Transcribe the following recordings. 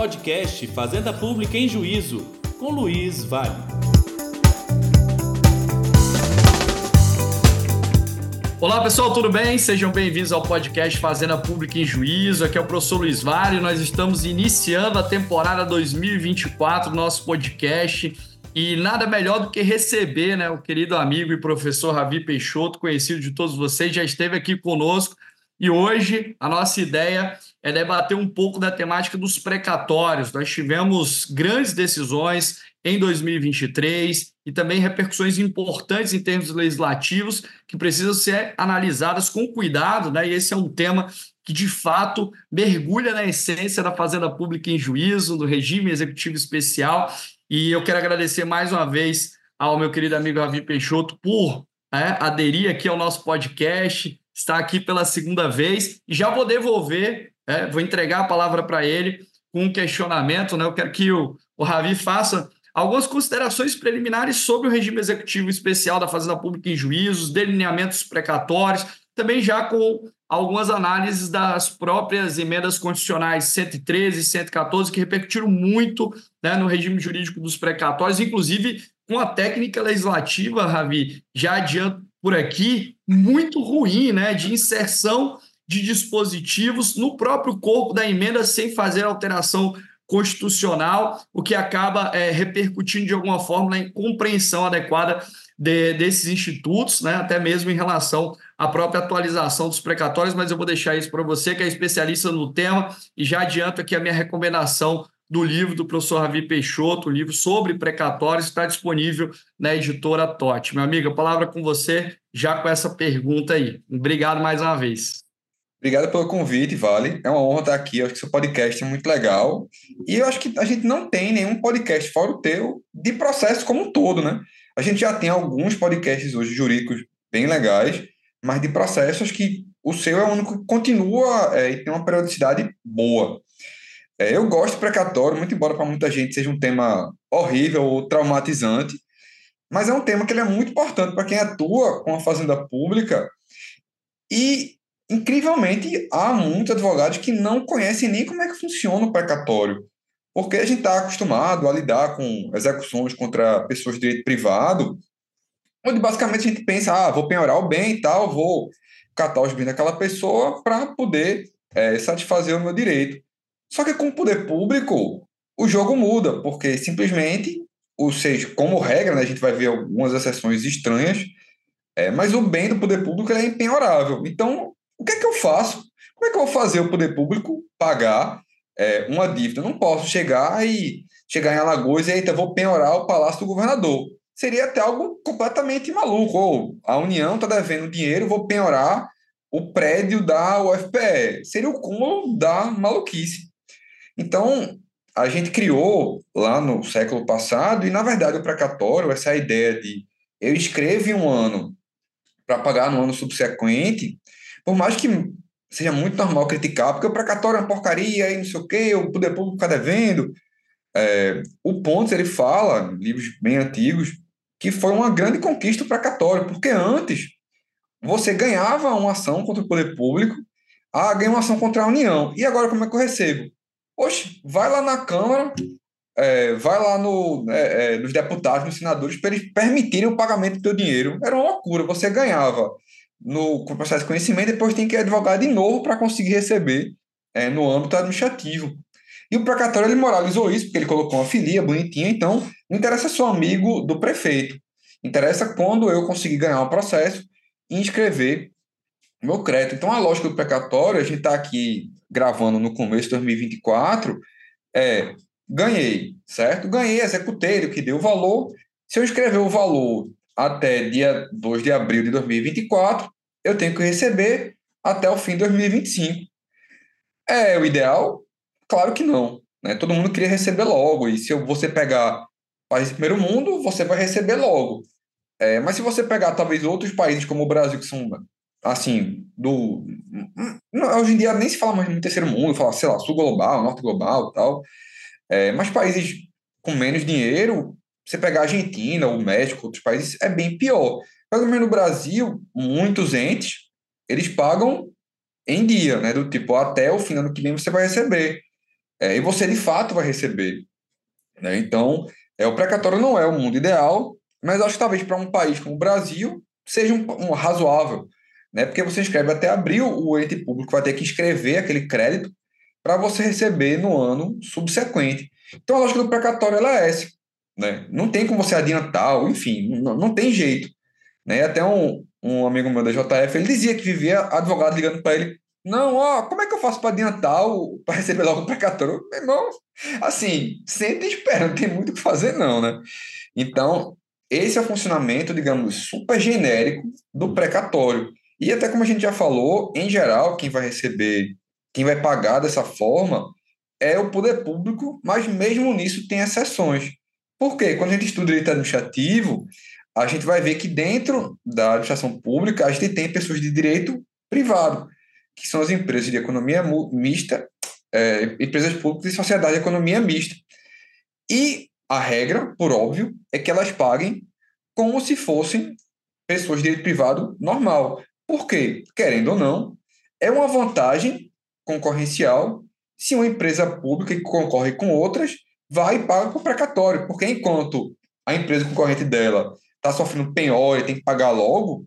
podcast Fazenda Pública em Juízo, com Luiz Vale. Olá pessoal, tudo bem? Sejam bem-vindos ao podcast Fazenda Pública em Juízo. Aqui é o professor Luiz Vale. Nós estamos iniciando a temporada 2024 do nosso podcast. E nada melhor do que receber né, o querido amigo e professor Ravi Peixoto, conhecido de todos vocês, já esteve aqui conosco. E hoje a nossa ideia é debater um pouco da temática dos precatórios. Nós tivemos grandes decisões em 2023 e também repercussões importantes em termos legislativos que precisam ser analisadas com cuidado, né? E esse é um tema que de fato mergulha na essência da fazenda pública em juízo, do regime executivo especial. E eu quero agradecer mais uma vez ao meu querido amigo Ravi Peixoto por né, aderir aqui ao nosso podcast, estar aqui pela segunda vez e já vou devolver é, vou entregar a palavra para ele com um questionamento. Né? Eu quero que o, o Ravi faça algumas considerações preliminares sobre o regime executivo especial da Fazenda Pública em juízos, delineamentos precatórios, também já com algumas análises das próprias emendas constitucionais 113 e 114, que repercutiram muito né, no regime jurídico dos precatórios, inclusive com a técnica legislativa, Ravi, já adianto por aqui, muito ruim, né, de inserção de dispositivos no próprio corpo da emenda sem fazer alteração constitucional, o que acaba é, repercutindo de alguma forma na compreensão adequada de, desses institutos, né, até mesmo em relação à própria atualização dos precatórios, mas eu vou deixar isso para você, que é especialista no tema, e já adianto aqui a minha recomendação do livro do professor Ravi Peixoto, o livro sobre precatórios, está disponível na editora TOT. Meu amigo, a palavra é com você, já com essa pergunta aí. Obrigado mais uma vez. Obrigado pelo convite, Vale. É uma honra estar aqui. Eu acho que seu podcast é muito legal. E eu acho que a gente não tem nenhum podcast fora o teu de processo como um todo, né? A gente já tem alguns podcasts hoje jurídicos bem legais, mas de processos que o seu é o único que continua é, e tem uma periodicidade boa. É, eu gosto de precatório, muito embora para muita gente seja um tema horrível ou traumatizante, mas é um tema que é muito importante para quem atua com a fazenda pública e incrivelmente, há muitos advogados que não conhecem nem como é que funciona o precatório, porque a gente está acostumado a lidar com execuções contra pessoas de direito privado, onde basicamente a gente pensa, ah, vou penhorar o bem e tal, vou catar os bens daquela pessoa para poder é, satisfazer o meu direito. Só que com o poder público, o jogo muda, porque simplesmente, ou seja, como regra, né, a gente vai ver algumas exceções estranhas, é, mas o bem do poder público é impenhorável. Então, o que é que eu faço? Como é que eu vou fazer o poder público pagar é, uma dívida? Eu não posso chegar e chegar em Alagoas e eita, vou penhorar o palácio do governador. Seria até algo completamente maluco. Ou a União está devendo dinheiro, vou penhorar o prédio da UFPE. Seria o cúmulo da maluquice. Então, a gente criou lá no século passado, e na verdade o precatório, essa ideia de eu escrevo em um ano para pagar no ano subsequente, por mais que seja muito normal criticar, porque o precatório é uma porcaria e não sei o quê, o poder público fica devendo. É, o Pontes, ele fala, livros bem antigos, que foi uma grande conquista o precatório, porque antes você ganhava uma ação contra o poder público, ah, ganha uma ação contra a União. E agora como é que eu recebo? Oxe, vai lá na Câmara, é, vai lá no, é, é nos deputados, nos senadores, para eles permitirem o pagamento do teu dinheiro. Era uma loucura. Você ganhava no processo de conhecimento, depois tem que advogar de novo para conseguir receber é, no âmbito administrativo. E o precatório ele moralizou isso, porque ele colocou uma filia bonitinha, então não interessa só amigo do prefeito. Interessa quando eu conseguir ganhar um processo e inscrever meu crédito. Então, a lógica do precatório, a gente está aqui gravando no começo de 2024, é ganhei, certo? Ganhei, executei, o que deu o valor. Se eu escrever o valor até dia 2 de abril de 2024, eu tenho que receber até o fim de 2025. É o ideal? Claro que não. Né? Todo mundo queria receber logo. E se você pegar países primeiro mundo, você vai receber logo. É, mas se você pegar talvez outros países como o Brasil, que são assim, do. Hoje em dia nem se fala mais no terceiro mundo, fala, sei lá, sul global, norte global tal. É, mas países com menos dinheiro, você pegar a Argentina, o México, outros países, é bem pior. Pelo menos no Brasil, muitos entes, eles pagam em dia, né? Do tipo, até o fim do ano que vem você vai receber. é, e você de fato vai receber. Né? Então, é, o precatório não é o mundo ideal, mas acho que talvez para um país como o Brasil seja um, um razoável, né? porque você escreve até abril, o ente público vai ter que inscrever aquele crédito para você receber no ano subsequente. Então, a lógica do precatório é essa. Né? Não tem como você adiantar, enfim, não, não tem jeito. Né? Até um, um amigo meu da JF, ele dizia que vivia advogado ligando para ele, não, ó, como é que eu faço para adiantar, para receber logo o precatório? Meu irmão, assim, senta e espera, não tem muito o que fazer não, né? Então, esse é o funcionamento, digamos, super genérico do precatório. E até como a gente já falou, em geral, quem vai receber, quem vai pagar dessa forma é o poder público, mas mesmo nisso tem exceções. Por quê? Quando a gente estuda direito administrativo, a gente vai ver que dentro da administração pública a gente tem pessoas de direito privado, que são as empresas de economia mista, é, empresas públicas e sociedade de economia mista. E a regra, por óbvio, é que elas paguem como se fossem pessoas de direito privado normal. Por quê? Querendo ou não, é uma vantagem concorrencial se uma empresa pública que concorre com outras vai e paga por precatório, porque enquanto a empresa concorrente dela está sofrendo penhora e tem que pagar logo,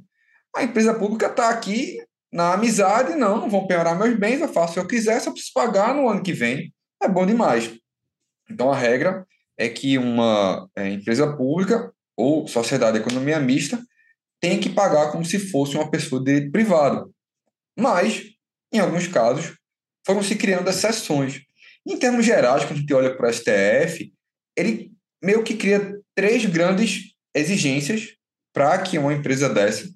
a empresa pública está aqui na amizade, não, não vão penhorar meus bens, eu faço o que eu quiser, se eu preciso pagar no ano que vem, é bom demais. Então a regra é que uma é, empresa pública ou sociedade de economia mista tem que pagar como se fosse uma pessoa de privado. Mas, em alguns casos, foram se criando exceções. Em termos gerais, quando a gente olha para o STF, ele meio que cria três grandes exigências para que uma empresa dessa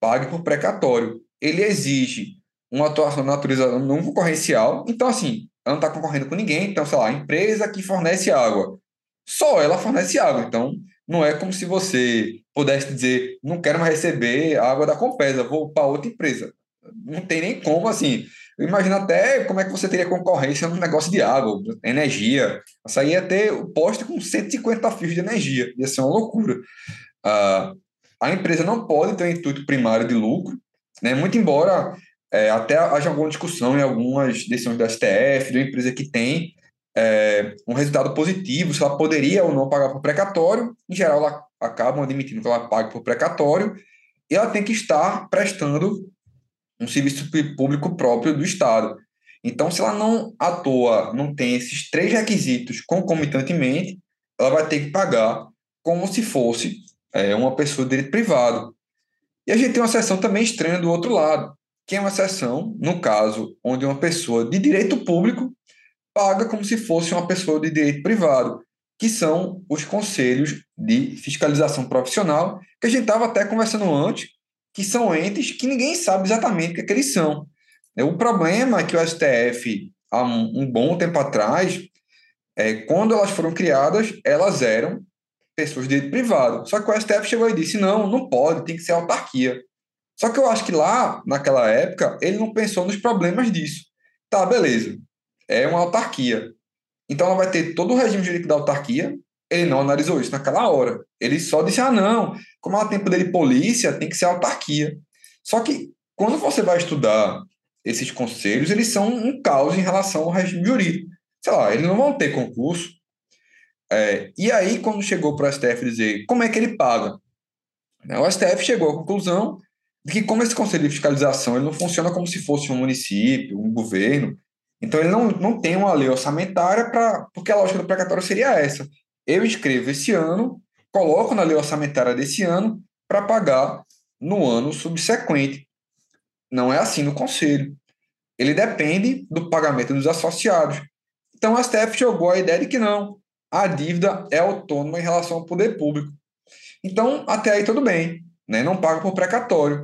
pague por precatório. Ele exige uma atuação de natureza não concorrencial, então, assim, ela não está concorrendo com ninguém, então, sei lá, a empresa que fornece água, só ela fornece água, então não é como se você pudesse dizer, não quero mais receber água da Compesa, vou para outra empresa. Não tem nem como, assim, Imagina até como é que você teria concorrência no negócio de água, energia. Isso aí ia ter o poste com 150 fios de energia. Ia ser uma loucura. Uh, a empresa não pode ter um intuito primário de lucro, né? muito embora é, até haja alguma discussão em algumas decisões da STF, de uma empresa que tem é, um resultado positivo, se ela poderia ou não pagar por precatório. Em geral, ela acabam admitindo que ela pague por precatório e ela tem que estar prestando um serviço público próprio do Estado. Então, se ela não atua, não tem esses três requisitos concomitantemente, ela vai ter que pagar como se fosse é, uma pessoa de direito privado. E a gente tem uma seção também estranha do outro lado, que é uma seção, no caso, onde uma pessoa de direito público paga como se fosse uma pessoa de direito privado, que são os conselhos de fiscalização profissional, que a gente estava até conversando antes, que são entes que ninguém sabe exatamente o que, é que eles são. O problema é que o STF, há um, um bom tempo atrás, é, quando elas foram criadas, elas eram pessoas de direito privado. Só que o STF chegou e disse: não, não pode, tem que ser autarquia. Só que eu acho que lá, naquela época, ele não pensou nos problemas disso. Tá, beleza. É uma autarquia. Então ela vai ter todo o regime jurídico da autarquia, ele não analisou isso naquela hora. Ele só disse: ah, não, como ela tem poder de polícia, tem que ser autarquia. Só que quando você vai estudar esses conselhos, eles são um caos em relação ao regime jurídico. Sei lá, eles não vão ter concurso. É, e aí, quando chegou para o STF dizer como é que ele paga, né, o STF chegou à conclusão de que, como esse conselho de fiscalização ele não funciona como se fosse um município, um governo, então ele não, não tem uma lei orçamentária para. Porque a lógica do precatório seria essa eu escrevo esse ano, coloco na lei orçamentária desse ano para pagar no ano subsequente. Não é assim no conselho. Ele depende do pagamento dos associados. Então, a STF jogou a ideia de que não, a dívida é autônoma em relação ao poder público. Então, até aí tudo bem, né? não paga por precatório.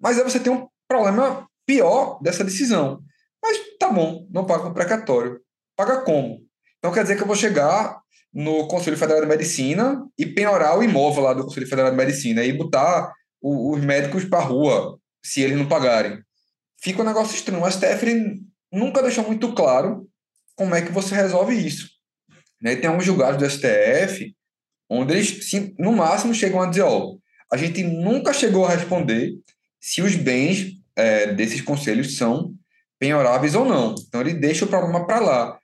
Mas aí você tem um problema pior dessa decisão. Mas tá bom, não paga por precatório. Paga como? Então quer dizer que eu vou chegar no Conselho Federal de Medicina e penhorar o imóvel lá do Conselho Federal de Medicina e botar o, os médicos para rua se eles não pagarem. Fica um negócio estranho. O STF nunca deixou muito claro como é que você resolve isso. Né? Tem alguns julgados do STF onde eles, no máximo, chegam a dizer: ó, a gente nunca chegou a responder se os bens é, desses conselhos são penhoráveis ou não. Então, ele deixa o problema para lá.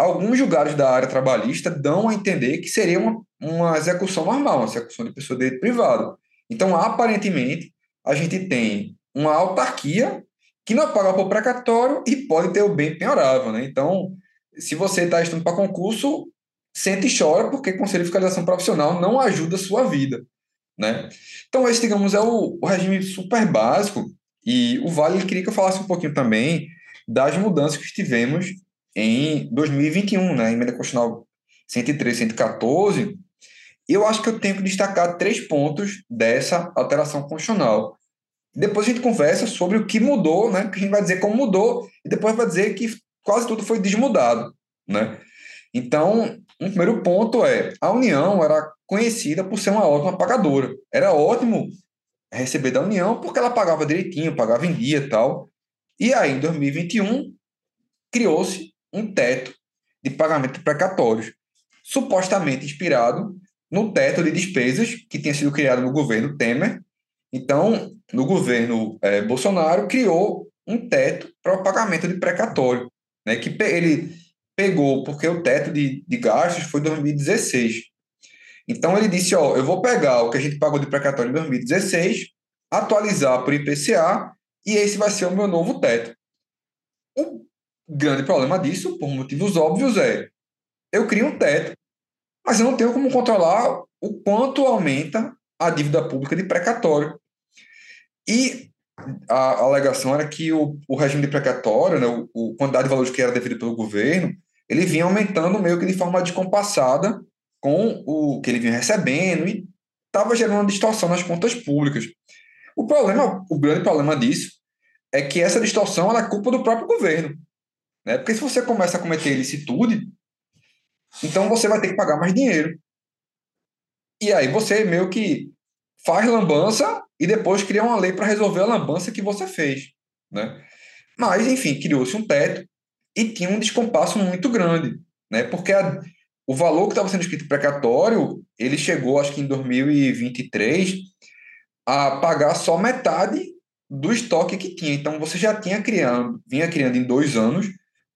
Alguns julgados da área trabalhista dão a entender que seria uma, uma execução normal, uma execução de pessoa de direito privado. Então, aparentemente, a gente tem uma autarquia que não paga por precatório e pode ter o bem penhorável. Né? Então, se você está estudando para concurso, sente e chora porque Conselho de Fiscalização Profissional não ajuda a sua vida. Né? Então, esse, digamos, é o, o regime super básico e o Vale queria que eu falasse um pouquinho também das mudanças que tivemos em 2021, né? Emenda Constitucional 103, 114. Eu acho que eu tenho que destacar três pontos dessa alteração constitucional. Depois a gente conversa sobre o que mudou, né? Que a gente vai dizer como mudou e depois vai dizer que quase tudo foi desmudado, né? Então, um primeiro ponto é a União era conhecida por ser uma ótima pagadora. Era ótimo receber da União porque ela pagava direitinho, pagava em dia e tal. E aí, em 2021, criou-se um teto de pagamento precatórios, supostamente inspirado no teto de despesas que tinha sido criado no governo Temer. Então, no governo eh, Bolsonaro, criou um teto para o pagamento de precatório, né, que ele pegou, porque o teto de, de gastos foi 2016. Então, ele disse: Ó, eu vou pegar o que a gente pagou de precatório em 2016, atualizar por IPCA, e esse vai ser o meu novo teto. O grande problema disso, por motivos óbvios, é eu crio um teto, mas eu não tenho como controlar o quanto aumenta a dívida pública de precatório. E a alegação era que o, o regime de precatório, né, o, o quantidade de valores que era devido pelo governo, ele vinha aumentando meio que de forma descompassada com o que ele vinha recebendo e estava gerando uma distorção nas contas públicas. O problema, o grande problema disso é que essa distorção é culpa do próprio governo. Né? Porque se você começa a cometer ilicitude, então você vai ter que pagar mais dinheiro. E aí você meio que faz lambança e depois cria uma lei para resolver a lambança que você fez. Né? Mas, enfim, criou-se um teto e tinha um descompasso muito grande. Né? Porque a, o valor que estava sendo escrito precatório, ele chegou, acho que em 2023, a pagar só metade do estoque que tinha. Então, você já tinha criando, vinha criando em dois anos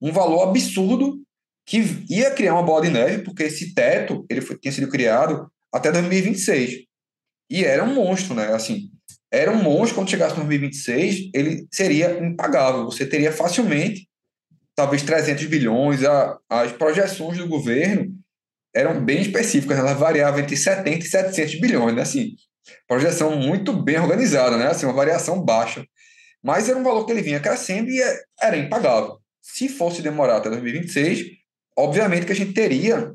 um valor absurdo que ia criar uma bola de neve, porque esse teto ele foi, tinha sido criado até 2026. E era um monstro, né? Assim, era um monstro quando chegasse em 2026, ele seria impagável. Você teria facilmente, talvez 300 bilhões. A, as projeções do governo eram bem específicas, elas variavam entre 70 e 700 bilhões, né? Assim, projeção muito bem organizada, né? Assim, uma variação baixa. Mas era um valor que ele vinha crescendo e é, era impagável. Se fosse demorar até 2026, obviamente que a gente teria,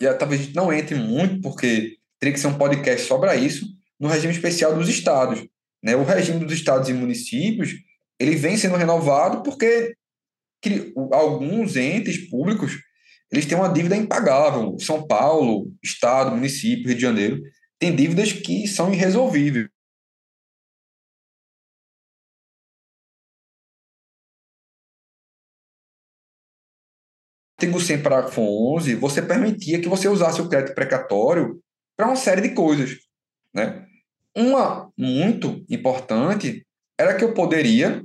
e talvez a gente não entre muito, porque teria que ser um podcast sobre isso, no regime especial dos estados. Né? O regime dos estados e municípios ele vem sendo renovado porque alguns entes públicos eles têm uma dívida impagável. São Paulo, Estado, município, Rio de Janeiro, tem dívidas que são irresolvíveis. Artigo 100, parágrafo 11, você permitia que você usasse o crédito precatório para uma série de coisas. Né? Uma muito importante era que eu poderia,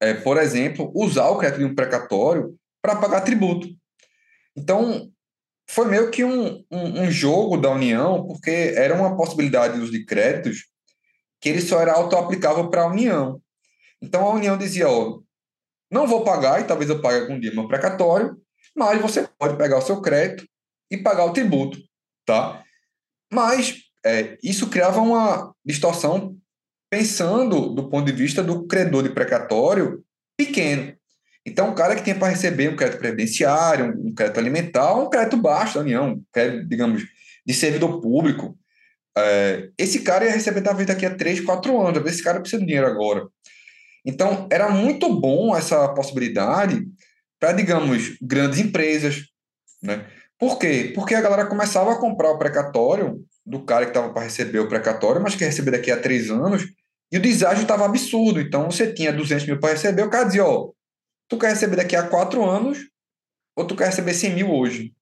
é, por exemplo, usar o crédito de um precatório para pagar tributo. Então, foi meio que um, um, um, jogo da União, porque era uma possibilidade de uso de créditos que ele só era auto-aplicável para a União. Então, a União dizia, ó, não vou pagar, e talvez eu pague algum dia meu precatório, mas você pode pegar o seu crédito e pagar o tributo, tá? Mas é, isso criava uma distorção pensando do ponto de vista do credor de precatório pequeno. Então, o cara que tem para receber um crédito previdenciário, um crédito alimentar, um crédito baixo da União, um crédito, digamos, de servidor público, é, esse cara ia receber talvez daqui a 3, 4 anos, esse cara precisa de dinheiro agora. Então, era muito bom essa possibilidade para, digamos, grandes empresas. Né? Por quê? Porque a galera começava a comprar o precatório do cara que estava para receber o precatório, mas que ia receber daqui a três anos, e o deságio estava absurdo. Então, você tinha 200 mil para receber, o cara dizia, ó, tu quer receber daqui a quatro anos, ou tu quer receber 100 mil hoje.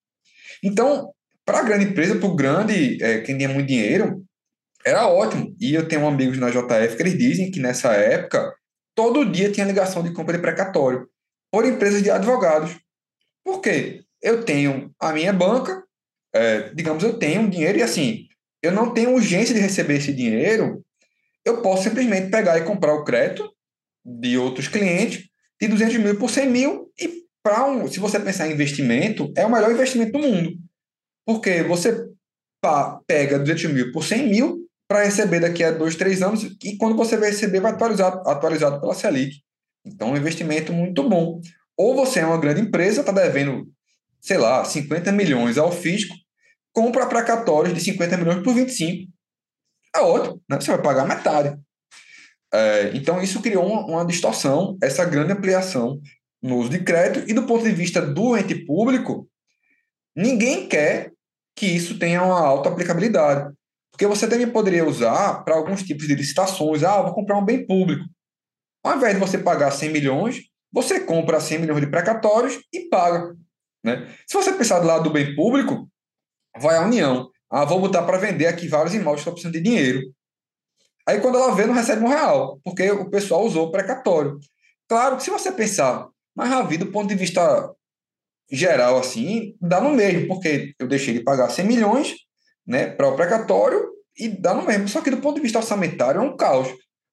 Então, para a grande empresa, para o grande, é, quem tinha muito dinheiro, era ótimo. E eu tenho amigos na JF que eles dizem que nessa época, todo dia tinha ligação de compra de precatório por empresas de advogados. Por quê? eu tenho a minha banca, é, digamos, eu tenho um dinheiro e assim, eu não tenho urgência de receber esse dinheiro, eu posso simplesmente pegar e comprar o crédito de outros clientes de 200 mil por 100 mil e para um, se você pensar em investimento, é o melhor investimento do mundo. Porque você pega 200 mil por 100 mil para receber daqui a dois, três anos e quando você vai receber vai atualizado, atualizado pela Selic. Então, é um investimento muito bom. Ou você é uma grande empresa, está devendo, sei lá, 50 milhões ao fisco, compra precatórios de 50 milhões por 25. É ótimo, né? você vai pagar metade. É, então, isso criou uma, uma, distorção, essa grande ampliação no uso de crédito, e do ponto de vista do ente público, ninguém quer que isso tenha uma alta aplicabilidade. Porque você também poderia usar para alguns tipos de licitações. Ah, vou comprar um bem público. Ao invés de você pagar 100 milhões, você compra 100 milhões de precatórios e paga. Né? Se você pensar do lado do bem público, vai a União. Ah, vou botar para vender aqui vários imóveis que estou precisando de dinheiro. Aí quando ela vê, não recebe um real, porque o pessoal usou o precatório. Claro que se você pensar, mas vida do ponto de vista geral, assim, dá no mesmo, porque eu deixei de pagar 100 milhões né, para o precatório e dá no mesmo. Só que do ponto de vista orçamentário é um caos,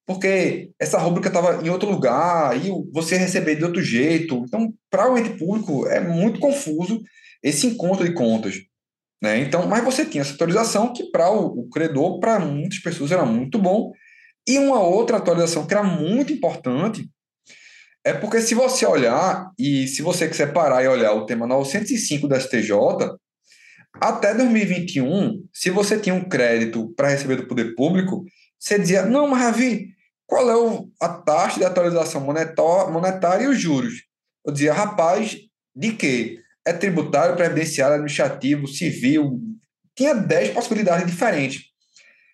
porque essa rúbrica estava em outro lugar e você receber de outro jeito. Então, para o ente público é muito confuso esse encontro de contas. Né? Então, mas você tinha essa atualização que para o, o credor, para muitas pessoas era muito bom. E uma outra atualização que era muito importante é porque se você olhar, e se você quiser parar e olhar o tema 905 da STJ, até 2021, se você tinha um crédito para receber do poder público, você dizia, não, mas Ravi, qual é o, a taxa de atualização monetária e os juros? Eu dizia, rapaz, de quê? É tributário, previdenciário, administrativo, civil, tinha 10 possibilidades diferentes.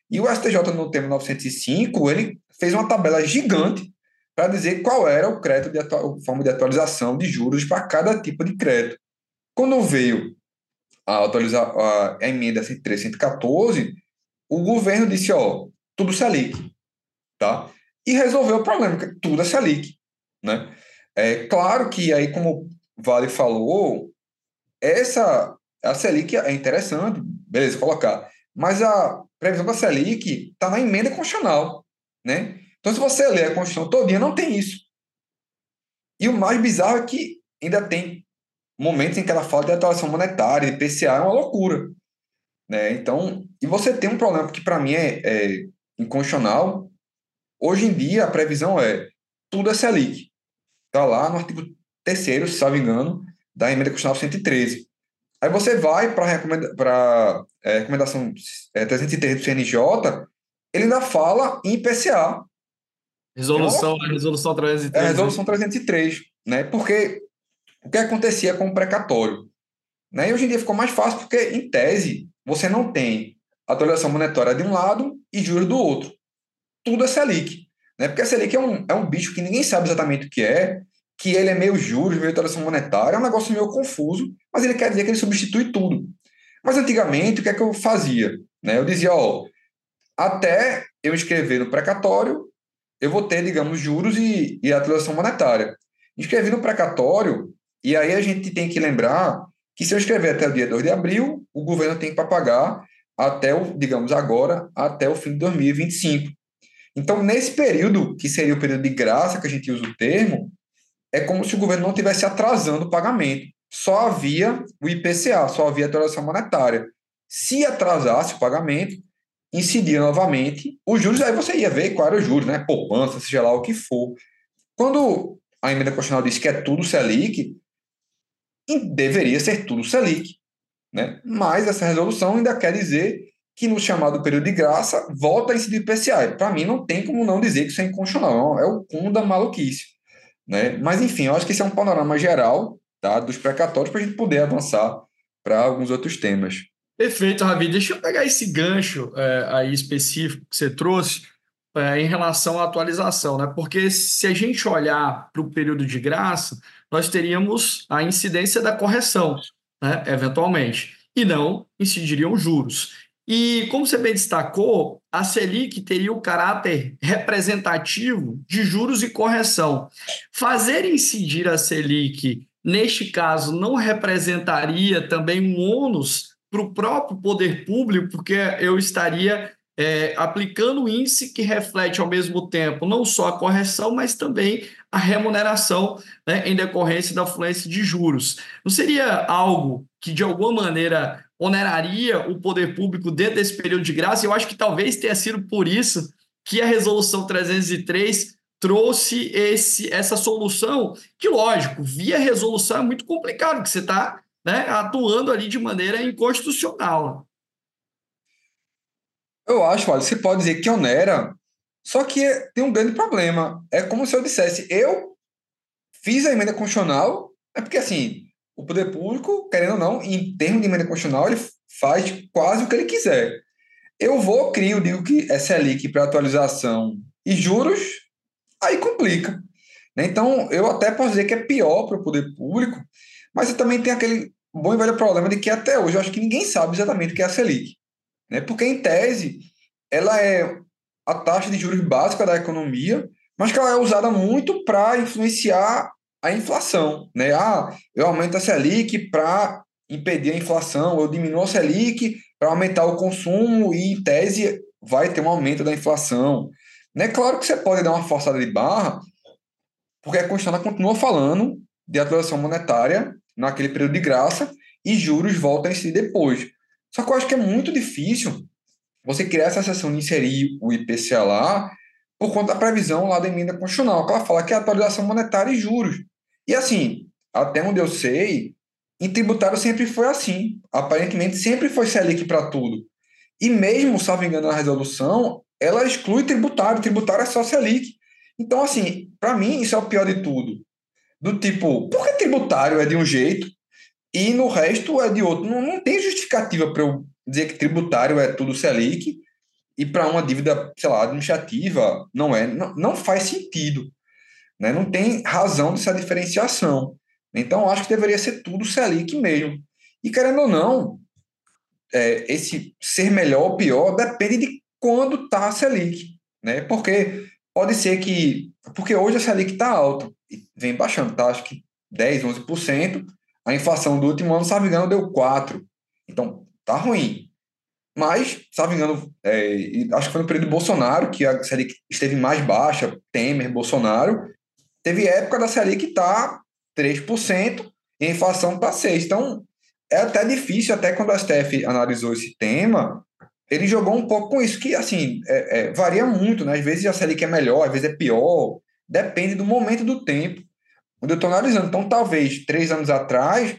E o STJ, no tema 905, ele fez uma tabela gigante para dizer qual era o crédito de forma de atualização de juros para cada tipo de crédito. Quando veio a, atualizar, a, emenda 113, 114, o governo disse, ó, tudo Selic, tá? E resolveu o problema, que tudo é Selic, né? É claro que aí, como Vale falou, essa a Selic é interessante, beleza, colocar, mas a previsão da Selic está na emenda constitucional, né? Então, se você ler a Constituição todinha, não tem isso. E o mais bizarro é que ainda tem momentos em que ela fala de atuação monetária, de PCA, é uma loucura. Né? Então, e você tem um problema que para mim é, é inconstitucional. Hoje em dia, a previsão é tudo é Selic. Está lá no artigo 3 se não me engano, da emenda constitucional 113. Aí você vai para a recomenda, é, recomendação é, 303 do CNJ, ele ainda fala em PCA. Resolução, então, resolução 303. É, resolução 303, né? Porque o que acontecia com o precatório? Né? E hoje em dia ficou mais fácil porque, em tese, você não tem atualização monetária de um lado e juros do outro. Tudo é Selic. Né? Porque a Selic é um, é um bicho que ninguém sabe exatamente o que é, que ele é meio juros, meio atualização monetária, é um negócio meio confuso, mas ele quer dizer que ele substitui tudo. Mas antigamente, o que é que eu fazia? Né? Eu dizia, ó, até eu escrever no precatório, eu vou ter, digamos, juros e, e atualização monetária. Escrevi no precatório, e aí a gente tem que lembrar que se eu escrever até o dia 2 de abril, o governo tem que pagar até o, digamos agora, até o fim de 2025. Então, nesse período, que seria o período de graça que a gente usa o termo, é como se o governo não estivesse atrasando o pagamento. Só havia o IPCA, só havia a atualização monetária. Se atrasasse o pagamento, incidia novamente os juros, aí você ia ver qual era o juros, né? Poupança, seja lá o que for. Quando a emenda constitucional diz que é tudo Selic, deveria ser tudo Selic. Né? Mas essa resolução ainda quer dizer que no chamado período de graça volta a incidir IPCA. Para mim, não tem como não dizer que isso é inconstitucional. É o cúmulo da maluquice. Né? Mas, enfim, eu acho que esse é um panorama geral tá, dos precatórios para a gente poder avançar para alguns outros temas. Perfeito, Ravi. Deixa eu pegar esse gancho é, aí específico que você trouxe é, em relação à atualização, né? Porque se a gente olhar para o período de graça, nós teríamos a incidência da correção, né? Eventualmente, e não incidiriam juros. E como você bem destacou, a Selic teria o caráter representativo de juros e correção. Fazer incidir a Selic neste caso, não representaria também um ônus para o próprio poder público, porque eu estaria é, aplicando o índice que reflete ao mesmo tempo não só a correção, mas também a remuneração né, em decorrência da fluência de juros. Não seria algo que, de alguma maneira, oneraria o poder público dentro desse período de graça? Eu acho que talvez tenha sido por isso que a resolução 303 trouxe esse, essa solução, que, lógico, via resolução é muito complicado, que você está né, atuando ali de maneira inconstitucional. Eu acho, olha, você pode dizer que onera, só que tem um grande problema. É como se eu dissesse, eu fiz a emenda constitucional, é porque assim, o poder público, querendo ou não, em termos de emenda constitucional, ele faz quase o que ele quiser. Eu vou, crio, digo que é Selic para atualização e juros, aí complica. Né? Então, eu até posso dizer que é pior para o poder público, mas também tem aquele bom e velho problema de que até hoje eu acho que ninguém sabe exatamente o que é a Selic. Né? Porque, em tese, ela é a taxa de juros básica da economia, mas que ela é usada muito para influenciar a inflação. Né? Ah, eu aumento a Selic para impedir a inflação, eu diminuo a Selic para aumentar o consumo e, em tese, vai ter um aumento da inflação. Né? Claro que você pode dar uma forçada de barra, porque a Constituição continua falando de atuação monetária naquele período de graça e juros voltam a si depois. Só que eu acho que é muito difícil você criar essa seção de inserir o IPCA lá por conta da previsão lá da emenda constitucional, que ela fala que é atualização monetária e juros. E assim, até onde eu sei, em tributário sempre foi assim. Aparentemente sempre foi Selic para tudo. E mesmo, salvo engano, na resolução, ela exclui tributário. Tributário é só Selic. Então, assim, para mim, isso é o pior de tudo. Do tipo, por que tributário é de um jeito e no resto é de outro? Não, não tem justificativa para eu dizer que tributário é tudo Selic e para uma dívida, sei lá, administrativa, não é. Não, não faz sentido. Né? Não tem razão dessa diferenciação. Então, acho que deveria ser tudo Selic mesmo. E querendo ou não, é, esse ser melhor ou pior depende de quando está a Selic. Né? Porque pode ser que. Porque hoje a Selic está alta e vem baixando, tá? Acho que 10, 11%. A inflação do último ano, se não deu 4%. Então, tá ruim. Mas, se não engano, é, acho que foi no período do Bolsonaro que a Selic esteve mais baixa, Temer, Bolsonaro. Teve época da Selic que tá 3% e a inflação está 6%. Então, é até difícil, até quando a STF analisou esse tema, ele jogou um pouco com isso, que, assim, é, é, varia muito, né? Às vezes a Selic é melhor, às vezes é pior, depende do momento do tempo onde eu estou analisando. Então, talvez, três anos atrás,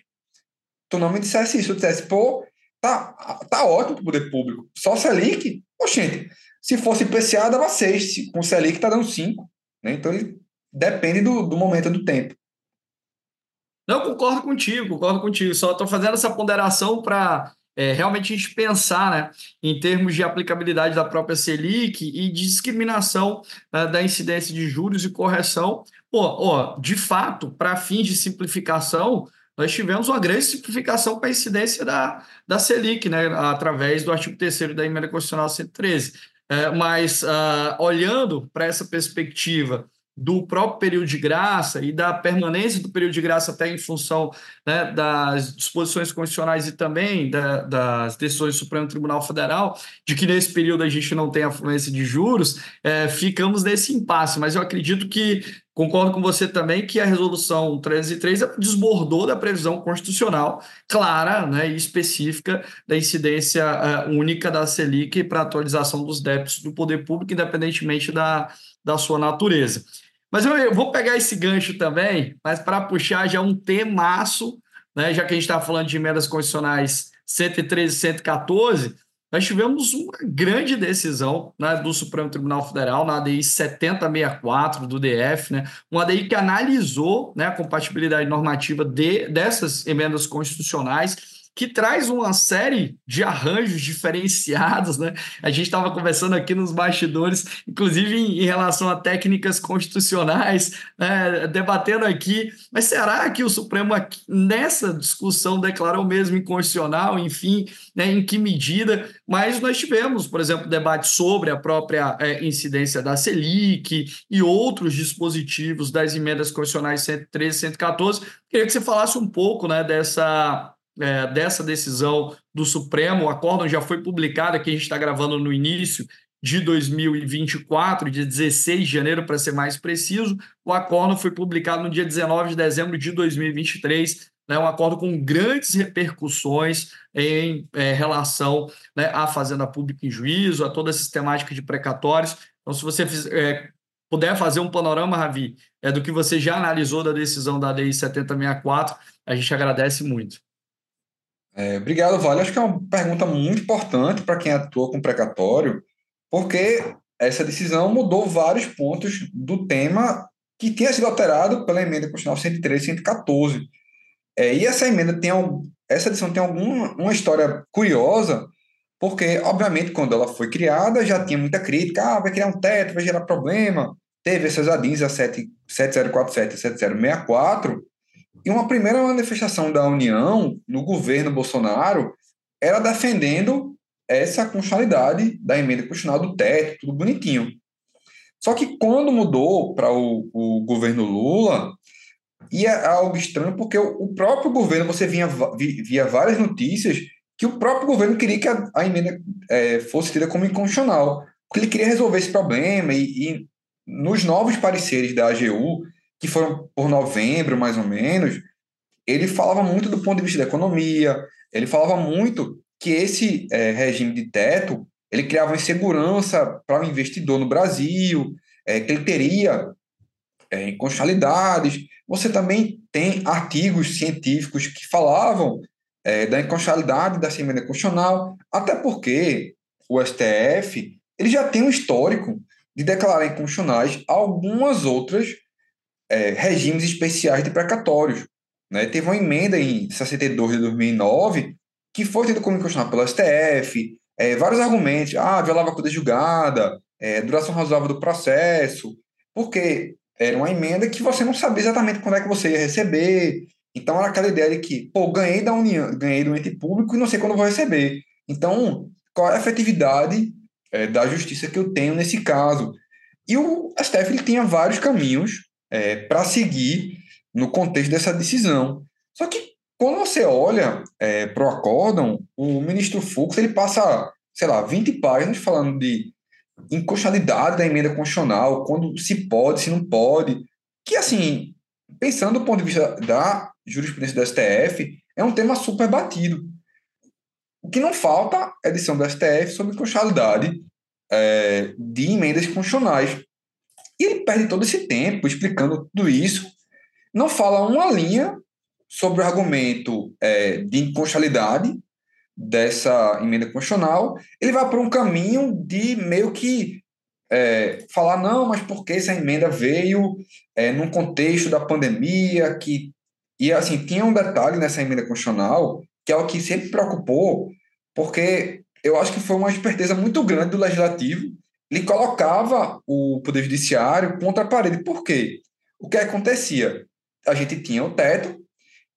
tu não me dissesse isso, tu dissesse, pô, Tá, tá ótimo para o poder público. Só Selic, oxente, se fosse IPCA dava 6, com Selic está dando 5. Né? Então ele depende do, do momento do tempo. Não, concordo contigo, concordo contigo. Só estou fazendo essa ponderação para é, realmente a gente pensar né, em termos de aplicabilidade da própria Selic e de discriminação né, da incidência de juros e correção. Pô, ó, de fato, para fins de simplificação, nós tivemos uma grande simplificação para a incidência da, da Selic, né, através do artigo 3 da emenda constitucional 113. É, mas, uh, olhando para essa perspectiva do próprio período de graça e da permanência do período de graça até em função né, das disposições constitucionais e também da, das decisões do Supremo Tribunal Federal, de que nesse período a gente não tem a fluência de juros, é, ficamos nesse impasse. Mas eu acredito que Concordo com você também que a resolução 303 desbordou da previsão constitucional clara né, e específica da incidência uh, única da Selic para atualização dos débitos do poder público, independentemente da, da sua natureza. Mas eu, eu vou pegar esse gancho também, mas para puxar já um temaço, né, já que a gente está falando de emendas constitucionais 113 e 114, nós tivemos uma grande decisão né, do Supremo Tribunal Federal, na ADI 7064 do DF, né, uma ADI que analisou né, a compatibilidade normativa de, dessas emendas constitucionais, que traz uma série de arranjos diferenciados, né? A gente estava conversando aqui nos bastidores, inclusive em, em relação a técnicas constitucionais, né? debatendo aqui, mas será que o Supremo nessa discussão declarou mesmo inconstitucional, enfim, né? em que medida? Mas nós tivemos, por exemplo, debate sobre a própria é, incidência da Selic e outros dispositivos das emendas constitucionais 113 e 114. Queria que você falasse um pouco né, dessa é, dessa decisão do Supremo. O acórdão já foi publicado, aqui a gente está gravando no início de 2024, dia 16 de janeiro, para ser mais preciso. O acordo foi publicado no dia 19 de dezembro de 2023, né, um acordo com grandes repercussões em é, relação né, à Fazenda Pública em juízo, a toda a sistemática de precatórios. Então, se você é, puder fazer um panorama, Ravi, é, do que você já analisou da decisão da Lei 7064, a gente agradece muito. É, obrigado, Vale. Acho que é uma pergunta muito importante para quem atua com precatório, porque essa decisão mudou vários pontos do tema que tinha sido alterado pela emenda constitucional 103 e 114. É, e essa emenda tem essa decisão tem alguma uma história curiosa, porque, obviamente, quando ela foi criada, já tinha muita crítica, ah, vai criar um teto, vai gerar problema. Teve essas ADINs, a 7047 e 7064, e uma primeira manifestação da União no governo Bolsonaro era defendendo essa constitucionalidade da emenda constitucional do teto, tudo bonitinho. Só que quando mudou para o, o, governo Lula, ia algo estranho, porque o, o próprio governo, você vinha, via várias notícias que o próprio governo queria que a, a emenda é, fosse tida como inconstitucional, porque ele queria resolver esse problema e, e nos novos pareceres da AGU, que foram por novembro, mais ou menos, ele falava muito do ponto de vista da economia, ele falava muito que esse é, regime de teto ele criava insegurança para o investidor no Brasil, é, que ele teria é, inconstitucionalidades. Você também tem artigos científicos que falavam é, da inconstitucionalidade da emenda constitucional, até porque o STF ele já tem um histórico de declarar inconstitucionais algumas outras é, regimes especiais de precatórios. Né? Teve uma emenda em 62 de 2009 que foi tida como inconstitucional pelo STF, é, vários argumentos, ah, violava a coisa julgada, é, duração razoável do processo, porque era uma emenda que você não sabia exatamente quando é que você ia receber, então era aquela ideia de que, pô, ganhei da União, ganhei do ente público e não sei quando vou receber. Então, qual é a efetividade é, da justiça que eu tenho nesse caso? E o STF ele tinha vários caminhos é, para seguir no contexto dessa decisão. Só que quando você olha é, para o acórdão, o ministro Fux ele passa, sei lá, 20 páginas falando de inconstitucionalidade da emenda constitucional, quando se pode, se não pode, que assim, pensando do ponto de vista da jurisprudência do STF, é um tema super batido. O que não falta é edição do STF sobre constitucionalidade é, de emendas constitucionais. E ele perde todo esse tempo explicando tudo isso, não fala uma linha sobre o argumento é, de inconstitucionalidade dessa emenda constitucional, ele vai para um caminho de meio que é, falar, não, mas por que essa emenda veio é, num contexto da pandemia, que... E, assim, tinha um detalhe nessa emenda constitucional, que é o que sempre preocupou, porque eu acho que foi uma esperteza muito grande do Legislativo ele colocava o Poder Judiciário contra a parede. Por quê? O que acontecia? A gente tinha o teto,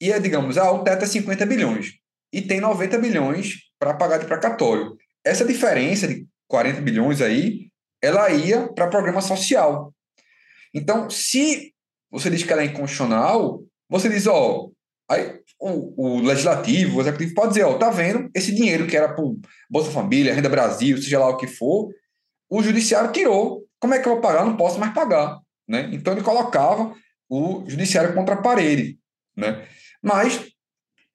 e, digamos, ah, o teto é 50 bilhões, e tem 90 bilhões para pagar de precatório. Essa diferença de 40 bilhões aí, ela ia para programa social. Então, se você diz que ela é inconstitucional, você diz, ó, aí o, o legislativo, o executivo pode dizer, ó, tá vendo, esse dinheiro que era para Bolsa Família, Renda Brasil, seja lá o que for, o judiciário tirou. Como é que eu vou pagar? Não posso mais pagar. Né? Então ele colocava o judiciário contra a parede. Né? Mas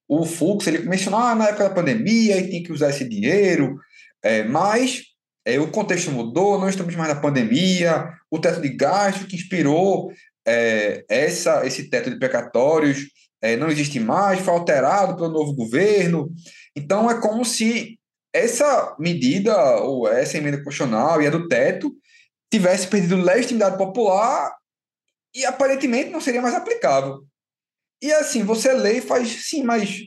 o Fux ele mencionou ah, na época da pandemia e tinha que usar esse dinheiro, é, mas é, o contexto mudou, não estamos mais na pandemia, o teto de gasto que inspirou é, essa, esse teto de precatórios é, não existe mais, foi alterado pelo novo governo. Então é como se essa medida, ou essa emenda constitucional e a do teto, tivesse perdido legitimidade popular e aparentemente não seria mais aplicável. E assim, você lê e faz, sim, mas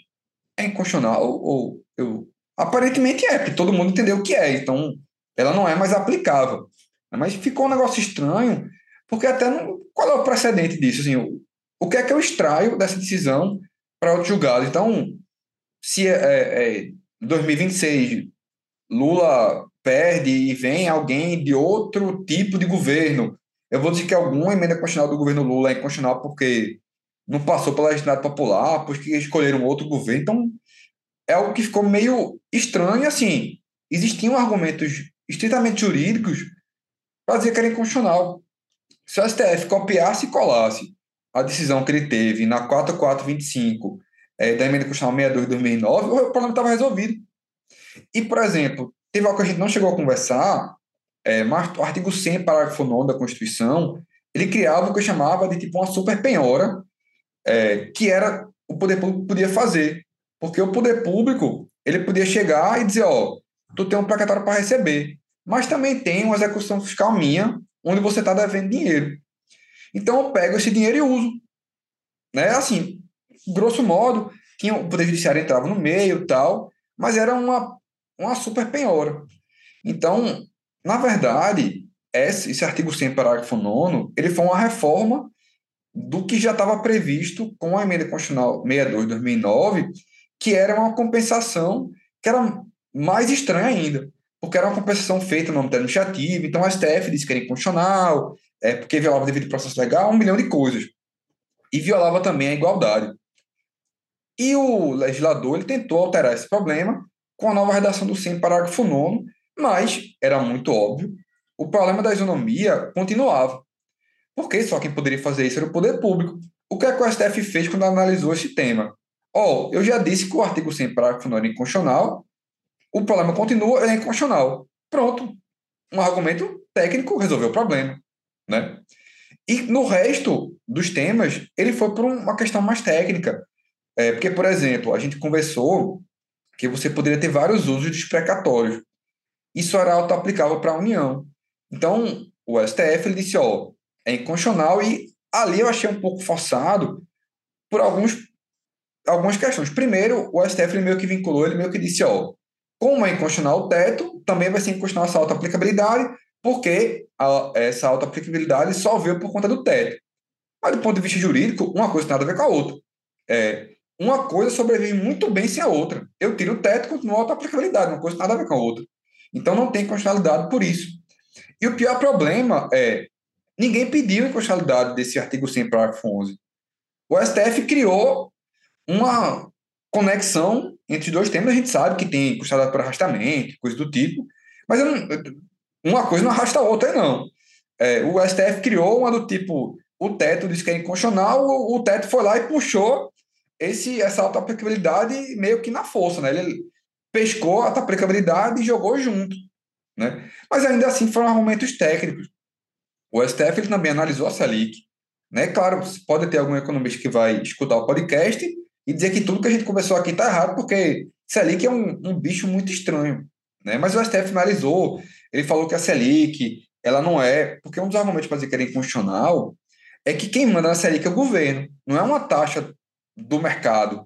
é inconstitucional ou eu aparentemente é, porque todo mundo entendeu o que é, então ela não é mais aplicável. Mas ficou um negócio estranho, porque até não, qual é o precedente disso? Assim, o, o que é que eu extraio dessa decisão para outro julgado? Então, se é, é, é 2026 Lula perde e vem alguém de outro tipo de governo, eu vou dizer que alguma emenda constitucional do governo Lula é inconstitucional porque não passou pela legislação popular, porque escolheram outro governo. Então, é algo que ficou meio estranho. Assim, existiam argumentos estritamente jurídicos para dizer que era inconstitucional. Se o STF copiasse e colasse a decisão que ele teve na 4425 é, da emenda constitucional 62 de 2009, o problema estava resolvido. E, por exemplo, teve algo que a gente não chegou a conversar, é, mas o artigo 100, parágrafo 9 da Constituição, ele criava o que eu chamava de tipo uma super penhora, é, que era o poder público podia fazer. Porque o poder público, ele podia chegar e dizer, ó, tu tem um placatório para receber, mas também tem uma execução fiscal minha, onde você está devendo dinheiro. Então eu pego esse dinheiro e uso. Né? Assim, grosso modo, tinha, o Poder Judiciário entrava no meio tal, mas era uma, uma super penhora. Então, na verdade, esse, esse artigo 100, parágrafo 9, ele foi uma reforma do que já estava previsto com a emenda constitucional 62 de 2009, que era uma compensação que era mais estranha ainda, porque era uma compensação feita no âmbito administrativo, então a STF disse que era inconstitucional, é, porque violava devido processo legal, um milhão de coisas. E violava também a igualdade. E o legislador ele tentou alterar esse problema com a nova redação do 100, parágrafo 9, mas era muito óbvio, o problema da isonomia continuava. Porque só quem poderia fazer isso era o poder público. O que, é que o STF fez quando analisou esse tema? Ó, oh, eu já disse que o artigo 100, parágrafo 9 é inconstitucional, o problema continua, é inconstitucional. Pronto. Um argumento técnico resolveu o problema. Né? E no resto dos temas, ele foi por uma questão mais técnica. É, porque, por exemplo, a gente conversou que você poderia ter vários usos dos precatórios. Isso era auto-aplicável para a União. Então, o STF disse, ó, é inconstitucional e ali eu achei um pouco forçado por alguns, algumas questões. Primeiro, o STF meio que vinculou, ele meio que disse, ó, como é inconstitucional o teto, também vai ser inconstitucional essa auto-aplicabilidade, porque a, essa auto-aplicabilidade só veio por conta do teto. Mas, do ponto de vista jurídico, uma coisa tem nada a ver com a outra. É, uma coisa sobrevive muito bem sem a outra. Eu tiro o teto e continuo a auto-aplicabilidade, uma coisa nada a ver com a outra. Então, não tem constitucionalidade por isso. E o pior problema é, ninguém pediu inconstitucionalidade desse artigo 100, parágrafo 11. O STF criou uma conexão entre dois temas. A gente sabe que tem constitucionalidade por arrastamento, coisa do tipo, mas não, uma coisa não arrasta a outra, não. É, o STF criou uma do tipo, o teto disse que é inconstitucional, o, o teto foi lá e puxou esse, essa auto-aplicabilidade meio que na força, né? Ele pescou a auto-aplicabilidade e jogou junto, né? Mas ainda assim foram argumentos técnicos. O STF ele também analisou a Selic, né? Claro, pode ter algum economista que vai escutar o podcast e dizer que tudo que a gente conversou aqui está errado, porque Selic é um, um bicho muito estranho, né? Mas o STF analisou, ele falou que a Selic, ela não é, porque um dos argumentos para dizer que ela é inconstitucional é que quem manda na Selic é o governo, não é uma taxa do mercado.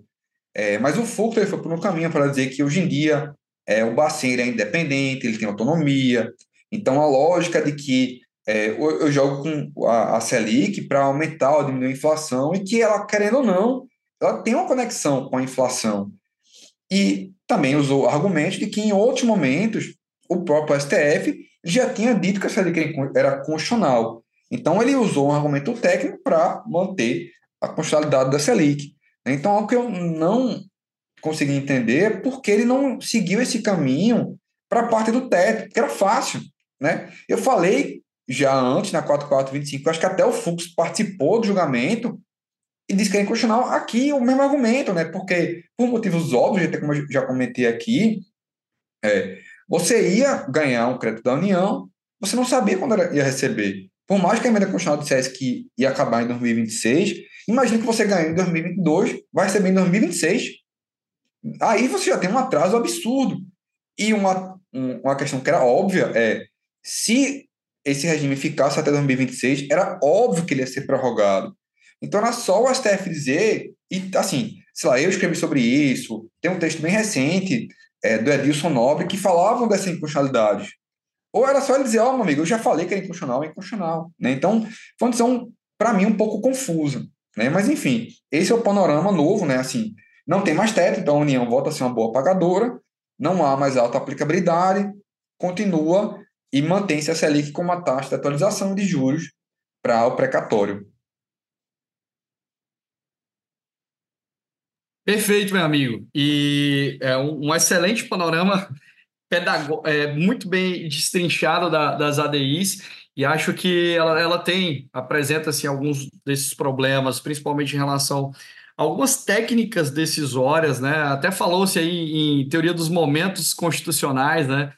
É, mas o Foucault foi por um caminho para dizer que hoje em dia é, o Bacen é independente, ele tem autonomia. Então a lógica de que é, eu, eu, jogo com a, a Selic para aumentar ou diminuir a inflação e que ela, querendo ou não, ela tem uma conexão com a inflação. E também usou argumentos de que em outros momentos o próprio STF já tinha dito que a Selic era constitucional. Então, ele usou um argumento técnico para manter a constitucionalidade da Selic. Então, o que eu não consegui entender é porque ele não seguiu esse caminho para a parte do teto, que era fácil. Né? Eu falei já antes, na 4425, acho que até o Fux participou do julgamento e disse que é inconstitucional aqui o mesmo argumento, né? Porque, por motivos óbvios, como eu já comentei aqui, é, você ia ganhar um crédito da União, você não sabia quando ia receber. Por mais que a emenda constitucional dissesse que ia acabar em 2026, imagine que você ganhou em 2022, vai receber em 2026. Aí você já tem um atraso absurdo. E uma, uma questão que era óbvia é, se esse regime ficasse até 2026, era óbvio que ele ia ser prorrogado. Então era só o STF dizer, e assim, sei lá, eu escrevi sobre isso, tem um texto bem recente é, do Edilson Nobre que falavam dessa inconstitucionalidade. Ou era só ele dizer, ó, oh, meu amigo, eu já falei que era inconstitucional, é inconstitucional. Né? Então, foi uma decisão, para mim, um pouco confusa. Né? Mas, enfim, esse é o panorama novo, né? Assim, não tem mais teto, então a União volta a ser uma boa pagadora, não há mais alta aplicabilidade, continua e mantém-se a Selic como a taxa de atualização de juros para o precatório. Perfeito, meu amigo. E é um, excelente panorama é, muito bem destrinchado da, das ADIs e acho que ela, ela tem, apresenta assim, alguns desses problemas, principalmente em relação a algumas técnicas decisórias, né? Até falou-se aí em teoria dos momentos constitucionais, né?